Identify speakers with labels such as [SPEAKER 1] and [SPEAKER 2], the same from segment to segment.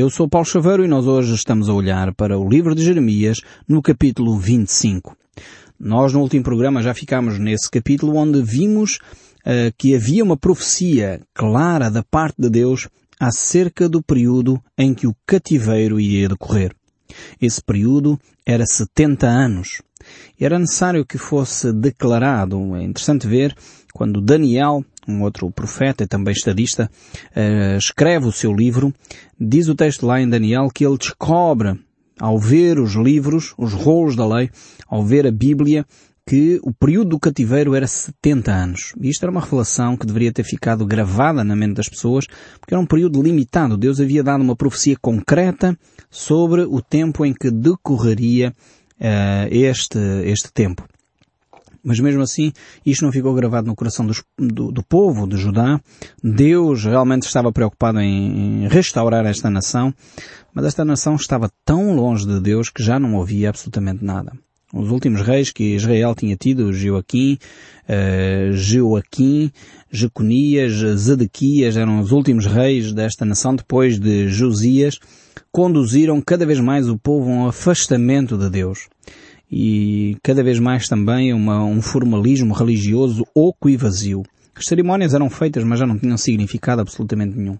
[SPEAKER 1] Eu sou Paulo Chaveiro e nós hoje estamos a olhar para o livro de Jeremias no capítulo 25. Nós no último programa já ficámos nesse capítulo onde vimos uh, que havia uma profecia clara da parte de Deus acerca do período em que o cativeiro iria decorrer. Esse período era 70 anos. Era necessário que fosse declarado. É interessante ver quando Daniel, um outro profeta e também estadista, uh, escreve o seu livro, diz o texto lá em Daniel que ele descobre, ao ver os livros, os rolos da lei, ao ver a Bíblia, que o período do cativeiro era 70 anos. E isto era uma revelação que deveria ter ficado gravada na mente das pessoas, porque era um período limitado. Deus havia dado uma profecia concreta sobre o tempo em que decorreria uh, este, este tempo. Mas mesmo assim, isto não ficou gravado no coração dos, do, do, povo de Judá. Deus realmente estava preocupado em, em restaurar esta nação, mas esta nação estava tão longe de Deus que já não ouvia absolutamente nada. Os últimos reis que Israel tinha tido, Joaquim, uh, Joaquim, Jeconias, Zedequias, eram os últimos reis desta nação depois de Josias, conduziram cada vez mais o povo a um afastamento de Deus. E cada vez mais também uma, um formalismo religioso oco e vazio. As cerimónias eram feitas, mas já não tinham significado absolutamente nenhum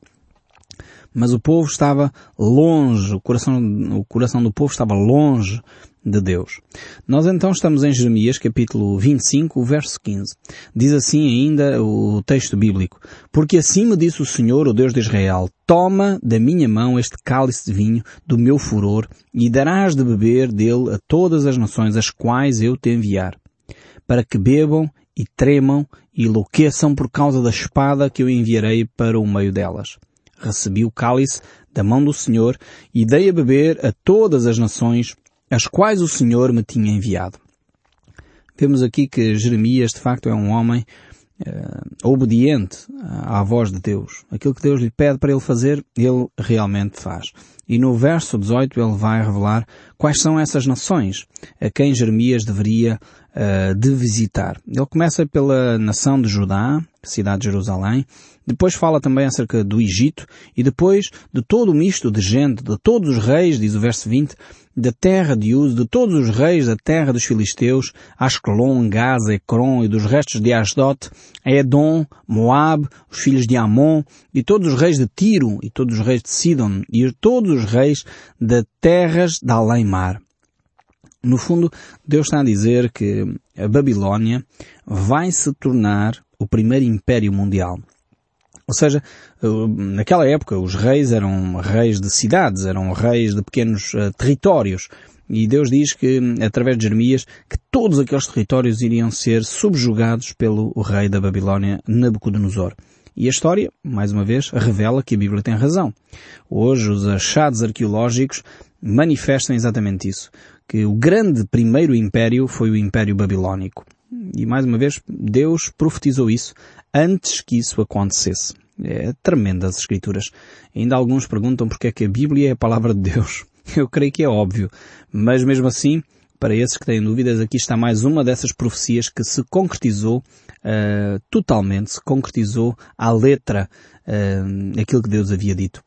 [SPEAKER 1] mas o povo estava longe, o coração, o coração do povo estava longe de Deus. Nós então estamos em Jeremias capítulo 25, verso 15. Diz assim ainda o texto bíblico. Porque assim me disse o Senhor, o Deus de Israel, toma da minha mão este cálice de vinho do meu furor e darás de beber dele a todas as nações as quais eu te enviar, para que bebam e tremam e enlouqueçam por causa da espada que eu enviarei para o meio delas recebi o cálice da mão do Senhor e dei a beber a todas as nações as quais o Senhor me tinha enviado. Vemos aqui que Jeremias de facto é um homem uh, obediente à voz de Deus. Aquilo que Deus lhe pede para ele fazer, ele realmente faz. E no verso 18 ele vai revelar quais são essas nações a quem Jeremias deveria uh, de visitar. Ele começa pela nação de Judá, cidade de Jerusalém, depois fala também acerca do Egito e depois de todo o misto de gente, de todos os reis, diz o verso 20, da terra de Uz, de todos os reis da terra dos filisteus, Ascalon, Gaza, Ecrom e dos restos de Asdot, Edom, Moab, os filhos de Amon, e todos os reis de Tiro, e todos os reis de Sidon, e todos os reis de terras de além-mar. No fundo, Deus está a dizer que a Babilónia vai se tornar o primeiro império mundial. Ou seja, naquela época os reis eram reis de cidades, eram reis de pequenos uh, territórios. E Deus diz que, através de Jeremias, que todos aqueles territórios iriam ser subjugados pelo rei da Babilónia, Nabucodonosor. E a história, mais uma vez, revela que a Bíblia tem razão. Hoje os achados arqueológicos manifestam exatamente isso. Que o grande primeiro império foi o Império Babilónico. E mais uma vez, Deus profetizou isso antes que isso acontecesse. É tremenda as escrituras. Ainda alguns perguntam porque é que a Bíblia é a palavra de Deus. Eu creio que é óbvio. Mas mesmo assim, para esses que têm dúvidas, aqui está mais uma dessas profecias que se concretizou uh, totalmente, se concretizou à letra uh, aquilo que Deus havia dito.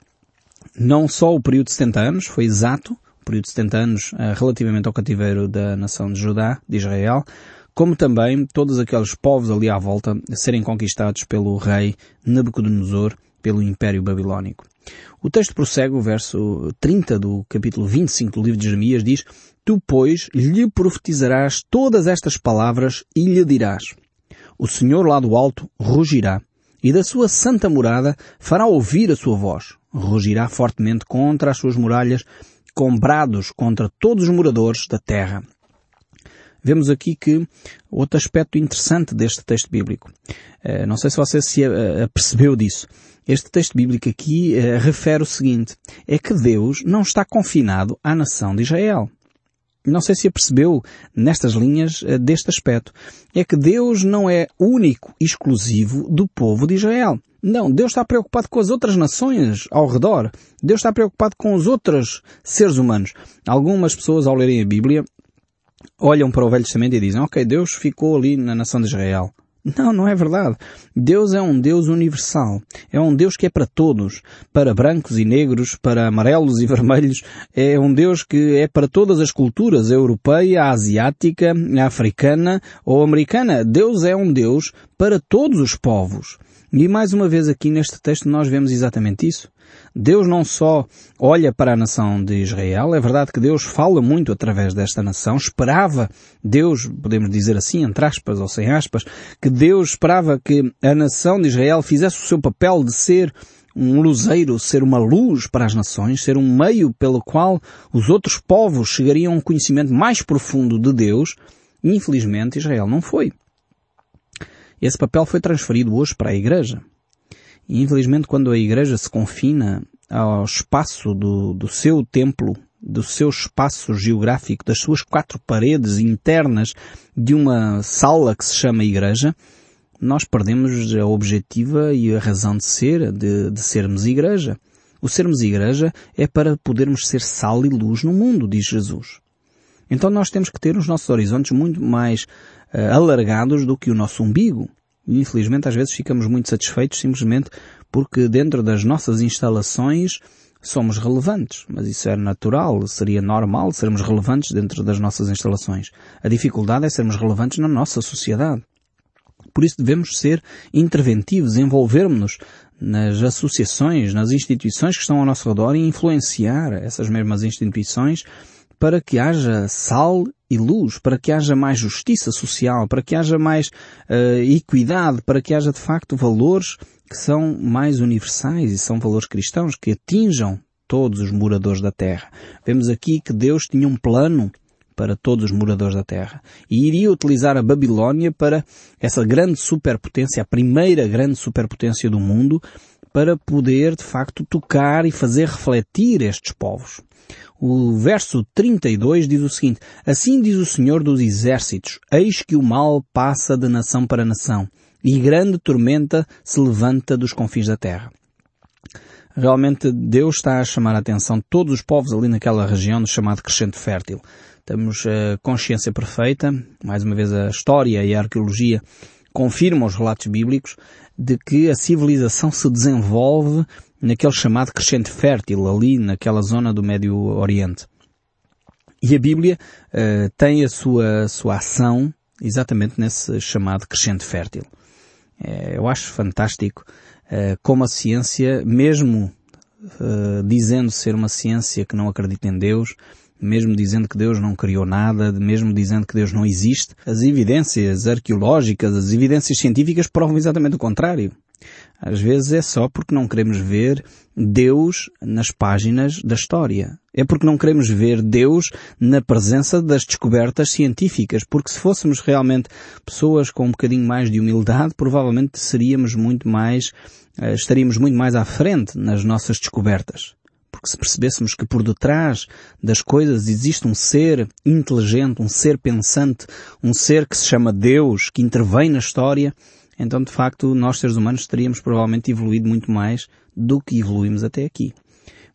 [SPEAKER 1] Não só o período de 70 anos, foi exato, período de 70 anos uh, relativamente ao cativeiro da nação de Judá, de Israel, como também todos aqueles povos ali à volta serem conquistados pelo rei Nabucodonosor, pelo Império Babilónico. O texto prossegue, o verso 30 do capítulo 25 do livro de Jeremias diz, Tu, pois, lhe profetizarás todas estas palavras e lhe dirás, O Senhor lá do alto rugirá, e da sua santa morada fará ouvir a sua voz. Rugirá fortemente contra as suas muralhas, com contra todos os moradores da terra vemos aqui que outro aspecto interessante deste texto bíblico. Eh, não sei se você se apercebeu disso. Este texto bíblico aqui eh, refere o seguinte, é que Deus não está confinado à nação de Israel. Não sei se apercebeu nestas linhas eh, deste aspecto. É que Deus não é único, exclusivo do povo de Israel. Não, Deus está preocupado com as outras nações ao redor. Deus está preocupado com os outros seres humanos. Algumas pessoas ao lerem a Bíblia olham para o Velho Testamento e dizem, ok, Deus ficou ali na nação de Israel. Não, não é verdade. Deus é um Deus universal. É um Deus que é para todos. Para brancos e negros, para amarelos e vermelhos. É um Deus que é para todas as culturas, a europeia, a asiática, a africana ou americana. Deus é um Deus para todos os povos. E mais uma vez aqui neste texto nós vemos exatamente isso. Deus não só olha para a nação de Israel, é verdade que Deus fala muito através desta nação, esperava Deus, podemos dizer assim, entre aspas ou sem aspas, que Deus esperava que a nação de Israel fizesse o seu papel de ser um luzeiro, ser uma luz para as nações, ser um meio pelo qual os outros povos chegariam a um conhecimento mais profundo de Deus, infelizmente Israel não foi. Esse papel foi transferido hoje para a Igreja. E infelizmente quando a igreja se confina ao espaço do, do seu templo, do seu espaço geográfico, das suas quatro paredes internas de uma sala que se chama igreja, nós perdemos a objetiva e a razão de ser, de, de sermos igreja. O sermos igreja é para podermos ser sal e luz no mundo, diz Jesus. Então nós temos que ter os nossos horizontes muito mais uh, alargados do que o nosso umbigo. E infelizmente às vezes ficamos muito satisfeitos simplesmente porque dentro das nossas instalações somos relevantes. Mas isso é natural, seria normal sermos relevantes dentro das nossas instalações. A dificuldade é sermos relevantes na nossa sociedade. Por isso devemos ser interventivos, envolvermos-nos nas associações, nas instituições que estão ao nosso redor e influenciar essas mesmas instituições para que haja sal e luz, para que haja mais justiça social, para que haja mais uh, equidade, para que haja de facto valores que são mais universais e são valores cristãos que atinjam todos os moradores da terra. Vemos aqui que Deus tinha um plano para todos os moradores da Terra. E iria utilizar a Babilónia para essa grande superpotência, a primeira grande superpotência do mundo, para poder, de facto, tocar e fazer refletir estes povos. O verso 32 diz o seguinte, Assim diz o Senhor dos Exércitos, eis que o mal passa de nação para nação, e grande tormenta se levanta dos confins da terra. Realmente Deus está a chamar a atenção de todos os povos ali naquela região chamado Crescente Fértil. Temos a consciência perfeita, mais uma vez a história e a arqueologia confirmam os relatos bíblicos de que a civilização se desenvolve naquele chamado crescente fértil, ali naquela zona do Médio Oriente. E a Bíblia uh, tem a sua, sua ação exatamente nesse chamado crescente fértil. Uh, eu acho fantástico uh, como a ciência, mesmo dizendo ser uma ciência que não acredita em Deus, mesmo dizendo que Deus não criou nada, mesmo dizendo que Deus não existe, as evidências arqueológicas, as evidências científicas provam exatamente o contrário. Às vezes é só porque não queremos ver Deus nas páginas da história. É porque não queremos ver Deus na presença das descobertas científicas. Porque se fôssemos realmente pessoas com um bocadinho mais de humildade, provavelmente seríamos muito mais, eh, estaríamos muito mais à frente nas nossas descobertas. Porque se percebêssemos que por detrás das coisas existe um ser inteligente, um ser pensante, um ser que se chama Deus, que intervém na história, então de facto nós seres humanos teríamos provavelmente evoluído muito mais do que evoluímos até aqui.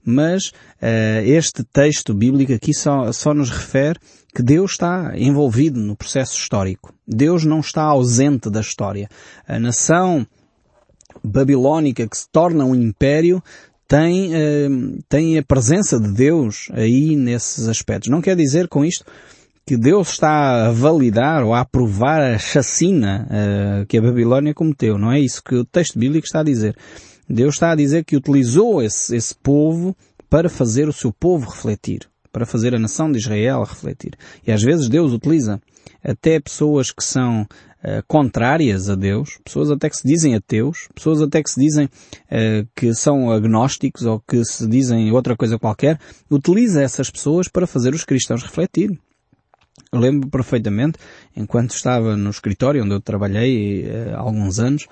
[SPEAKER 1] Mas uh, este texto bíblico aqui só, só nos refere que Deus está envolvido no processo histórico. Deus não está ausente da história. A nação babilónica que se torna um império tem, uh, tem a presença de Deus aí nesses aspectos. Não quer dizer com isto que Deus está a validar ou a aprovar a chacina uh, que a Babilónia cometeu. Não é isso que o texto bíblico está a dizer. Deus está a dizer que utilizou esse, esse povo para fazer o seu povo refletir, para fazer a nação de Israel refletir. E às vezes Deus utiliza até pessoas que são uh, contrárias a Deus, pessoas até que se dizem ateus, pessoas até que se dizem uh, que são agnósticos ou que se dizem outra coisa qualquer, utiliza essas pessoas para fazer os cristãos refletir. Eu lembro perfeitamente, enquanto estava no escritório onde eu trabalhei há alguns anos,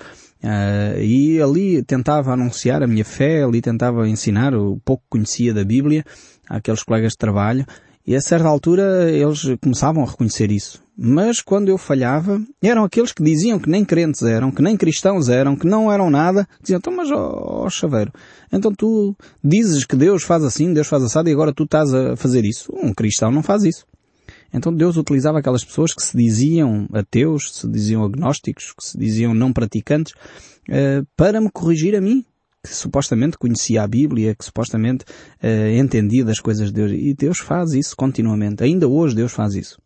[SPEAKER 1] uh, e ali tentava anunciar a minha fé, ali tentava ensinar o pouco que conhecia da Bíblia àqueles colegas de trabalho, e a certa altura eles começavam a reconhecer isso. Mas quando eu falhava, eram aqueles que diziam que nem crentes eram, que nem cristãos eram, que não eram nada, diziam, então mas ó, oh, chaveiro, então tu dizes que Deus faz assim, Deus faz assado e agora tu estás a fazer isso. Um cristão não faz isso. Então Deus utilizava aquelas pessoas que se diziam ateus, se diziam agnósticos, que se diziam não praticantes, uh, para me corrigir a mim, que supostamente conhecia a Bíblia, que supostamente uh, entendia das coisas de Deus. E Deus faz isso continuamente. Ainda hoje Deus faz isso.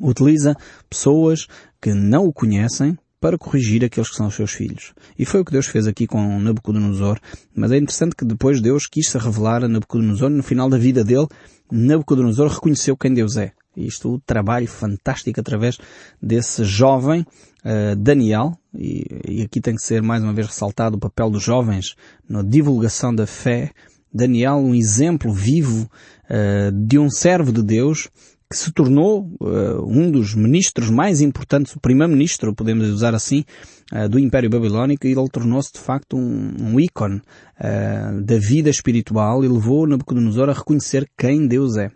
[SPEAKER 1] Utiliza pessoas que não o conhecem para corrigir aqueles que são os seus filhos. E foi o que Deus fez aqui com Nabucodonosor, mas é interessante que depois Deus quis se revelar a Nabucodonosor, no final da vida dele, Nabucodonosor reconheceu quem Deus é. Isto, o trabalho fantástico através desse jovem uh, Daniel, e, e, aqui tem que ser mais uma vez ressaltado o papel dos jovens na divulgação da fé. Daniel, um exemplo vivo uh, de um servo de Deus que se tornou uh, um dos ministros mais importantes, o primeiro-ministro, podemos usar assim, uh, do Império Babilónico, e ele tornou-se de facto um, um ícone uh, da vida espiritual e levou Nabucodonosor a reconhecer quem Deus é.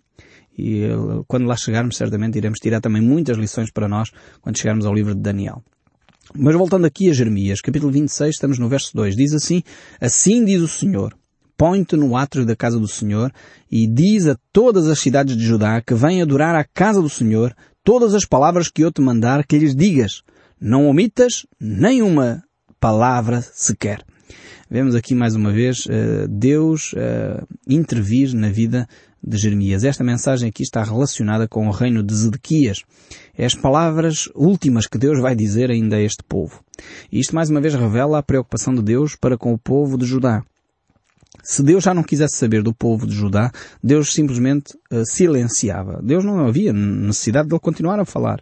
[SPEAKER 1] E quando lá chegarmos, certamente iremos tirar também muitas lições para nós quando chegarmos ao livro de Daniel. Mas voltando aqui a Jeremias, capítulo 26, estamos no verso 2, diz assim, Assim diz o Senhor, põe-te no átrio da casa do Senhor e diz a todas as cidades de Judá que vêm adorar a casa do Senhor todas as palavras que eu te mandar que lhes digas. Não omitas nenhuma palavra sequer. Vemos aqui mais uma vez uh, Deus uh, intervir na vida de Jeremias. Esta mensagem aqui está relacionada com o reino de Zedequias. É as palavras últimas que Deus vai dizer ainda a este povo. E isto mais uma vez revela a preocupação de Deus para com o povo de Judá. Se Deus já não quisesse saber do povo de Judá, Deus simplesmente uh, silenciava. Deus não havia necessidade de ele continuar a falar.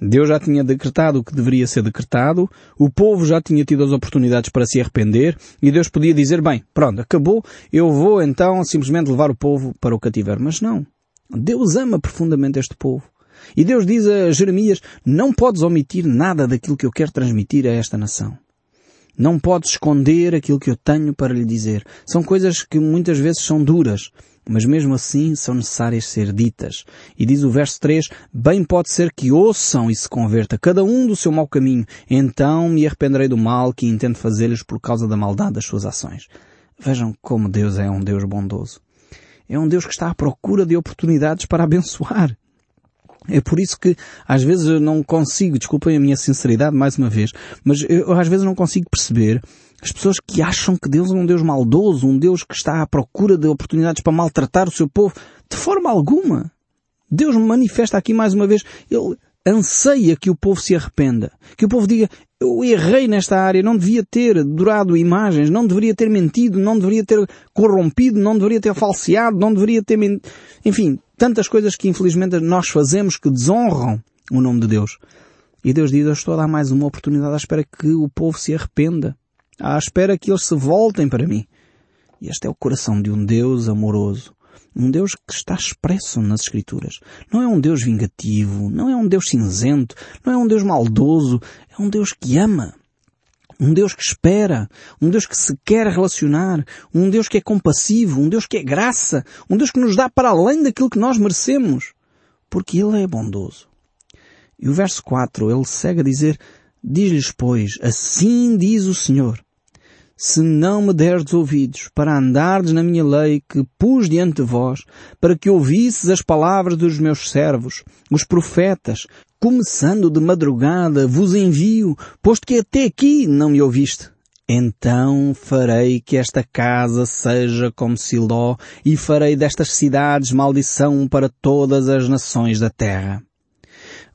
[SPEAKER 1] Deus já tinha decretado o que deveria ser decretado, o povo já tinha tido as oportunidades para se arrepender e Deus podia dizer, bem, pronto, acabou, eu vou então simplesmente levar o povo para o cativeiro. Mas não. Deus ama profundamente este povo. E Deus diz a Jeremias, não podes omitir nada daquilo que eu quero transmitir a esta nação. Não pode esconder aquilo que eu tenho para lhe dizer. São coisas que muitas vezes são duras, mas mesmo assim são necessárias ser ditas. E diz o verso 3, bem pode ser que ouçam e se converta, cada um do seu mau caminho, então me arrependerei do mal que intento fazer-lhes por causa da maldade das suas ações. Vejam como Deus é um Deus bondoso. É um Deus que está à procura de oportunidades para abençoar. É por isso que às vezes eu não consigo, desculpem a minha sinceridade mais uma vez, mas eu às vezes não consigo perceber as pessoas que acham que Deus é um Deus maldoso, um Deus que está à procura de oportunidades para maltratar o seu povo. De forma alguma. Deus manifesta aqui mais uma vez, Ele anseia que o povo se arrependa. Que o povo diga, eu errei nesta área, não devia ter adorado imagens, não deveria ter mentido, não deveria ter corrompido, não deveria ter falseado, não deveria ter mentido. Enfim, tantas coisas que infelizmente nós fazemos que desonram o nome de Deus. E Deus diz, eu estou a dar mais uma oportunidade à espera que o povo se arrependa. À espera que eles se voltem para mim. E este é o coração de um Deus amoroso. Um Deus que está expresso nas Escrituras. Não é um Deus vingativo, não é um Deus cinzento, não é um Deus maldoso, é um Deus que ama. Um Deus que espera, um Deus que se quer relacionar, um Deus que é compassivo, um Deus que é graça, um Deus que nos dá para além daquilo que nós merecemos. Porque Ele é bondoso. E o verso 4, ele segue a dizer, diz-lhes, pois, assim diz o Senhor, se não me derdes ouvidos para andardes na minha lei que pus diante de vós, para que ouvisses as palavras dos meus servos, os profetas, começando de madrugada vos envio, posto que até aqui não me ouviste. Então farei que esta casa seja como Siló e farei destas cidades maldição para todas as nações da terra.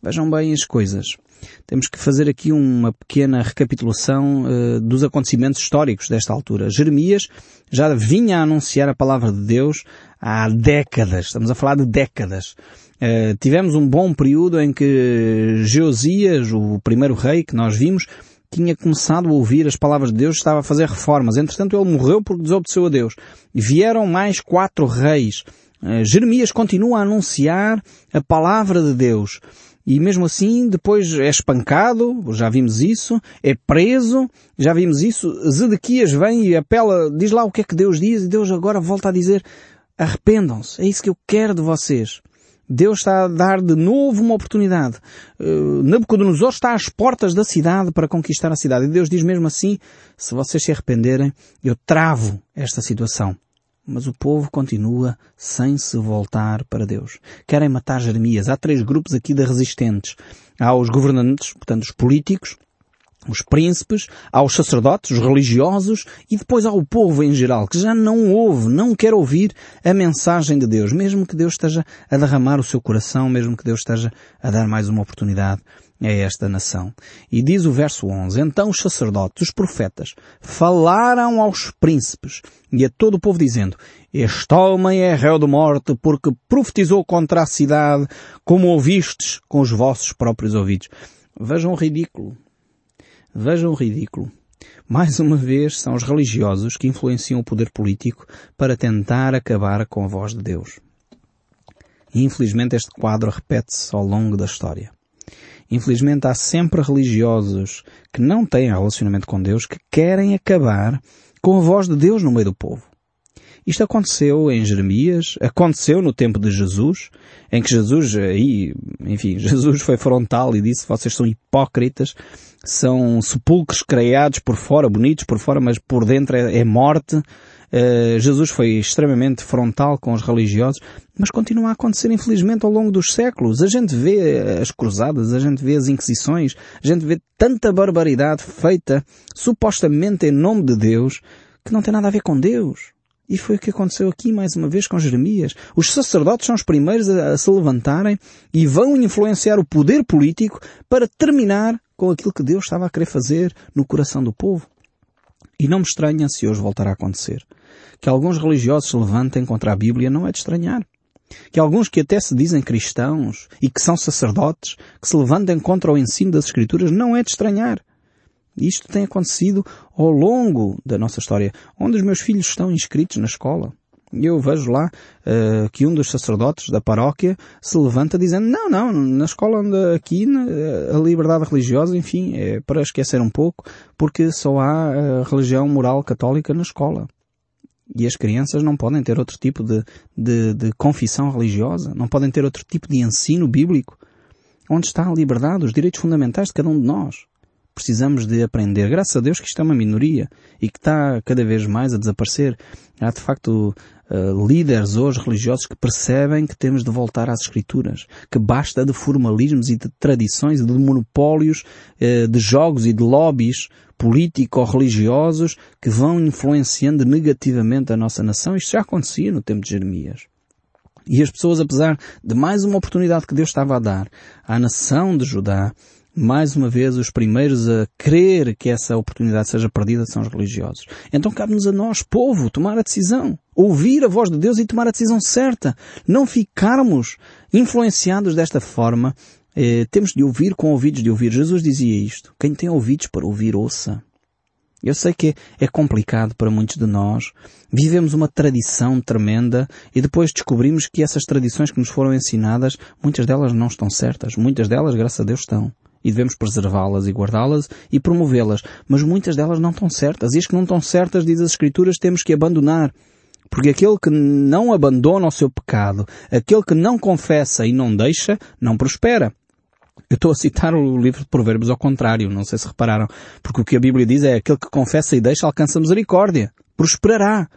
[SPEAKER 1] Vejam bem as coisas temos que fazer aqui uma pequena recapitulação uh, dos acontecimentos históricos desta altura. Jeremias já vinha a anunciar a palavra de Deus há décadas. Estamos a falar de décadas. Uh, tivemos um bom período em que Geosias, o primeiro rei que nós vimos, tinha começado a ouvir as palavras de Deus, estava a fazer reformas. Entretanto, ele morreu porque desobedeceu a Deus. Vieram mais quatro reis. Uh, Jeremias continua a anunciar a palavra de Deus. E mesmo assim, depois é espancado, já vimos isso, é preso, já vimos isso. Zedequias vem e apela, diz lá o que é que Deus diz, e Deus agora volta a dizer, arrependam-se, é isso que eu quero de vocês. Deus está a dar de novo uma oportunidade. Uh, Nabucodonosor está às portas da cidade para conquistar a cidade. E Deus diz mesmo assim, se vocês se arrependerem, eu travo esta situação. Mas o povo continua sem se voltar para Deus. Querem matar Jeremias. Há três grupos aqui de resistentes. Há os governantes, portanto os políticos, os príncipes, aos sacerdotes, os religiosos e depois ao povo em geral, que já não ouve, não quer ouvir a mensagem de Deus, mesmo que Deus esteja a derramar o seu coração, mesmo que Deus esteja a dar mais uma oportunidade a esta nação. E diz o verso 11, Então os sacerdotes, os profetas, falaram aos príncipes e a todo o povo dizendo, Este homem é réu de morte porque profetizou contra a cidade, como ouvistes com os vossos próprios ouvidos. Vejam o ridículo Vejam o ridículo. Mais uma vez são os religiosos que influenciam o poder político para tentar acabar com a voz de Deus. Infelizmente este quadro repete-se ao longo da história. Infelizmente há sempre religiosos que não têm relacionamento com Deus que querem acabar com a voz de Deus no meio do povo. Isto aconteceu em Jeremias, aconteceu no tempo de Jesus, em que Jesus, aí, enfim, Jesus foi frontal e disse, vocês são hipócritas, são sepulcros criados por fora, bonitos por fora, mas por dentro é, é morte. Uh, Jesus foi extremamente frontal com os religiosos, mas continua a acontecer infelizmente ao longo dos séculos. A gente vê as cruzadas, a gente vê as inquisições, a gente vê tanta barbaridade feita supostamente em nome de Deus que não tem nada a ver com Deus. E foi o que aconteceu aqui mais uma vez com Jeremias. Os sacerdotes são os primeiros a se levantarem e vão influenciar o poder político para terminar com aquilo que Deus estava a querer fazer no coração do povo. E não me estranha se hoje voltar a acontecer. Que alguns religiosos se levantem contra a Bíblia não é de estranhar. Que alguns que até se dizem cristãos e que são sacerdotes, que se levantem contra o ensino das Escrituras não é de estranhar. Isto tem acontecido ao longo da nossa história, onde os meus filhos estão inscritos na escola. Eu vejo lá uh, que um dos sacerdotes da paróquia se levanta dizendo não, não, na escola onde aqui a liberdade religiosa, enfim, é para esquecer um pouco, porque só há uh, religião moral católica na escola. E as crianças não podem ter outro tipo de, de, de confissão religiosa, não podem ter outro tipo de ensino bíblico. Onde está a liberdade, os direitos fundamentais de cada um de nós? Precisamos de aprender. Graças a Deus que isto é uma minoria e que está cada vez mais a desaparecer. Há de facto uh, líderes hoje religiosos que percebem que temos de voltar às escrituras, que basta de formalismos e de tradições e de monopólios uh, de jogos e de lobbies político-religiosos que vão influenciando negativamente a nossa nação. Isto já acontecia no tempo de Jeremias. E as pessoas, apesar de mais uma oportunidade que Deus estava a dar à nação de Judá, mais uma vez, os primeiros a crer que essa oportunidade seja perdida são os religiosos. Então cabe-nos a nós, povo, tomar a decisão. Ouvir a voz de Deus e tomar a decisão certa. Não ficarmos influenciados desta forma. Eh, temos de ouvir com ouvidos de ouvir. Jesus dizia isto. Quem tem ouvidos para ouvir, ouça. Eu sei que é complicado para muitos de nós. Vivemos uma tradição tremenda e depois descobrimos que essas tradições que nos foram ensinadas, muitas delas não estão certas. Muitas delas, graças a Deus, estão e devemos preservá-las e guardá-las e promovê-las, mas muitas delas não estão certas. E as que não estão certas, diz as Escrituras, temos que abandonar. Porque aquele que não abandona o seu pecado, aquele que não confessa e não deixa, não prospera. Eu estou a citar o livro de Provérbios ao contrário, não sei se repararam. Porque o que a Bíblia diz é aquele que confessa e deixa alcança misericórdia. Prosperará.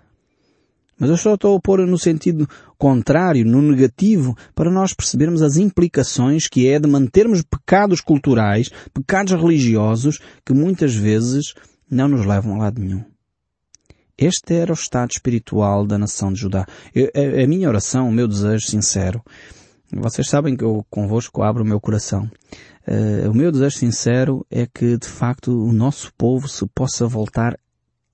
[SPEAKER 1] Mas eu só estou a pôr no sentido contrário, no negativo, para nós percebermos as implicações que é de mantermos pecados culturais, pecados religiosos, que muitas vezes não nos levam a lado nenhum. Este era o estado espiritual da nação de Judá. Eu, a, a, minha oração, o meu desejo sincero, vocês sabem que eu convosco abro o meu coração. Uh, o meu desejo sincero é que, de facto, o nosso povo se possa voltar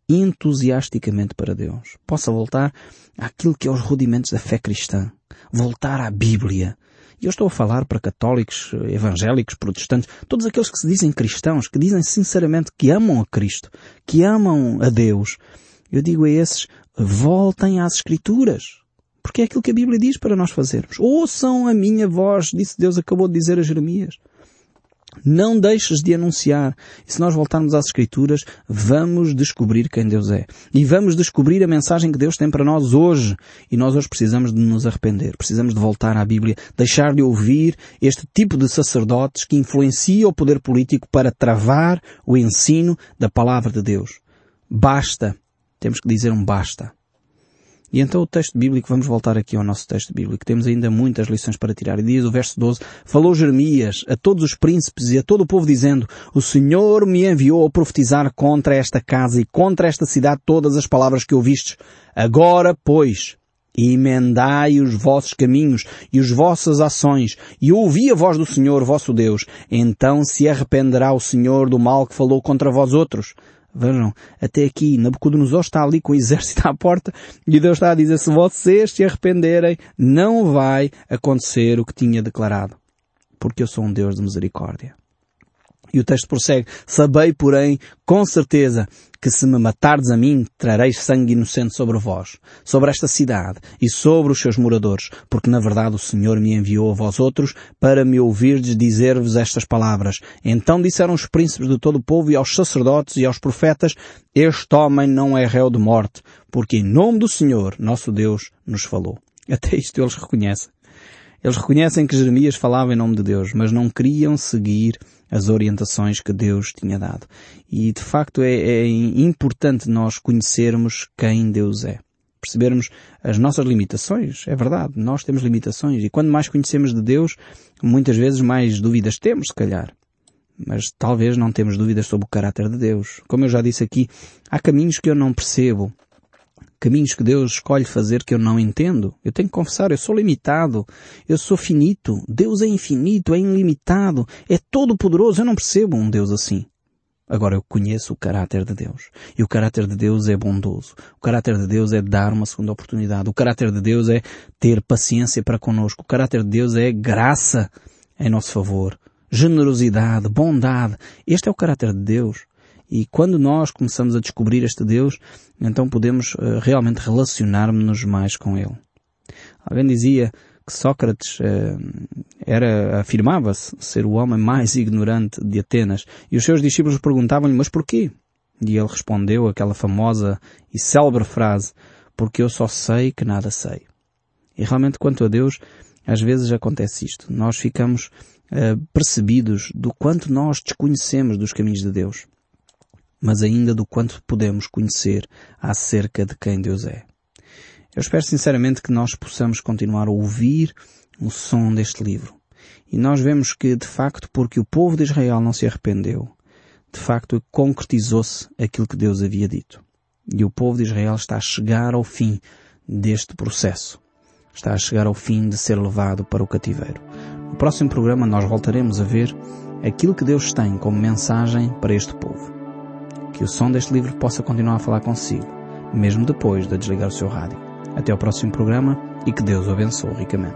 [SPEAKER 1] entusiasticamente para Deus. Possa voltar àquilo que é os rudimentos da fé cristã. Voltar à Bíblia. E eu estou a falar para católicos, evangélicos, protestantes, todos aqueles que se dizem cristãos, que dizem sinceramente que amam a Cristo, que amam a Deus. Eu digo a esses, voltem às Escrituras. Porque é aquilo que a Bíblia diz para nós fazermos. Ouçam a minha voz, disse Deus, acabou de dizer a Jeremias. Não deixes de anunciar. E se nós voltarmos às Escrituras, vamos descobrir quem Deus é. E vamos descobrir a mensagem que Deus tem para nós hoje. E nós hoje precisamos de nos arrepender. Precisamos de voltar à Bíblia. Deixar de ouvir este tipo de sacerdotes que influencia o poder político para travar o ensino da palavra de Deus. Basta. Temos que dizer um basta. E então o texto bíblico, vamos voltar aqui ao nosso texto bíblico, temos ainda muitas lições para tirar. E diz o verso 12, falou Jeremias a todos os príncipes e a todo o povo dizendo, o Senhor me enviou a profetizar contra esta casa e contra esta cidade todas as palavras que ouvistes. Agora, pois, emendai os vossos caminhos e as vossas ações, e ouvi a voz do Senhor vosso Deus, então se arrependerá o Senhor do mal que falou contra vós outros. Vejam, até aqui Nabucodonosor está ali com o exército à porta e Deus está a dizer se vocês se arrependerem, não vai acontecer o que tinha declarado. Porque eu sou um Deus de misericórdia. E o texto prossegue, sabei, porém, com certeza, que se me matardes a mim, trareis sangue inocente sobre vós, sobre esta cidade e sobre os seus moradores, porque na verdade o Senhor me enviou a vós outros para me ouvirdes dizer-vos estas palavras. Então disseram os príncipes de todo o povo e aos sacerdotes e aos profetas, este homem não é réu de morte, porque em nome do Senhor, nosso Deus, nos falou. Até isto eles reconhecem. Eles reconhecem que Jeremias falava em nome de Deus, mas não queriam seguir as orientações que Deus tinha dado. E de facto é, é importante nós conhecermos quem Deus é. Percebermos as nossas limitações. É verdade, nós temos limitações. E quando mais conhecemos de Deus, muitas vezes mais dúvidas temos, se calhar. Mas talvez não temos dúvidas sobre o caráter de Deus. Como eu já disse aqui, há caminhos que eu não percebo caminhos que Deus escolhe fazer que eu não entendo. Eu tenho que confessar, eu sou limitado, eu sou finito, Deus é infinito, é ilimitado, é todo poderoso, eu não percebo um Deus assim. Agora eu conheço o caráter de Deus. E o caráter de Deus é bondoso. O caráter de Deus é dar uma segunda oportunidade. O caráter de Deus é ter paciência para conosco. O caráter de Deus é graça em nosso favor. Generosidade, bondade. Este é o caráter de Deus. E quando nós começamos a descobrir este Deus, então podemos uh, realmente relacionar-nos mais com Ele. Alguém dizia que Sócrates uh, era, afirmava-se ser o homem mais ignorante de Atenas. E os seus discípulos perguntavam-lhe, mas porquê? E ele respondeu aquela famosa e célebre frase, porque eu só sei que nada sei. E realmente quanto a Deus, às vezes acontece isto. Nós ficamos uh, percebidos do quanto nós desconhecemos dos caminhos de Deus mas ainda do quanto podemos conhecer acerca de quem Deus é. Eu espero sinceramente que nós possamos continuar a ouvir o som deste livro. E nós vemos que, de facto, porque o povo de Israel não se arrependeu, de facto concretizou-se aquilo que Deus havia dito. E o povo de Israel está a chegar ao fim deste processo. Está a chegar ao fim de ser levado para o cativeiro. No próximo programa nós voltaremos a ver aquilo que Deus tem como mensagem para este povo que o som deste livro possa continuar a falar consigo, mesmo depois de desligar o seu rádio. Até ao próximo programa e que Deus o abençoe ricamente.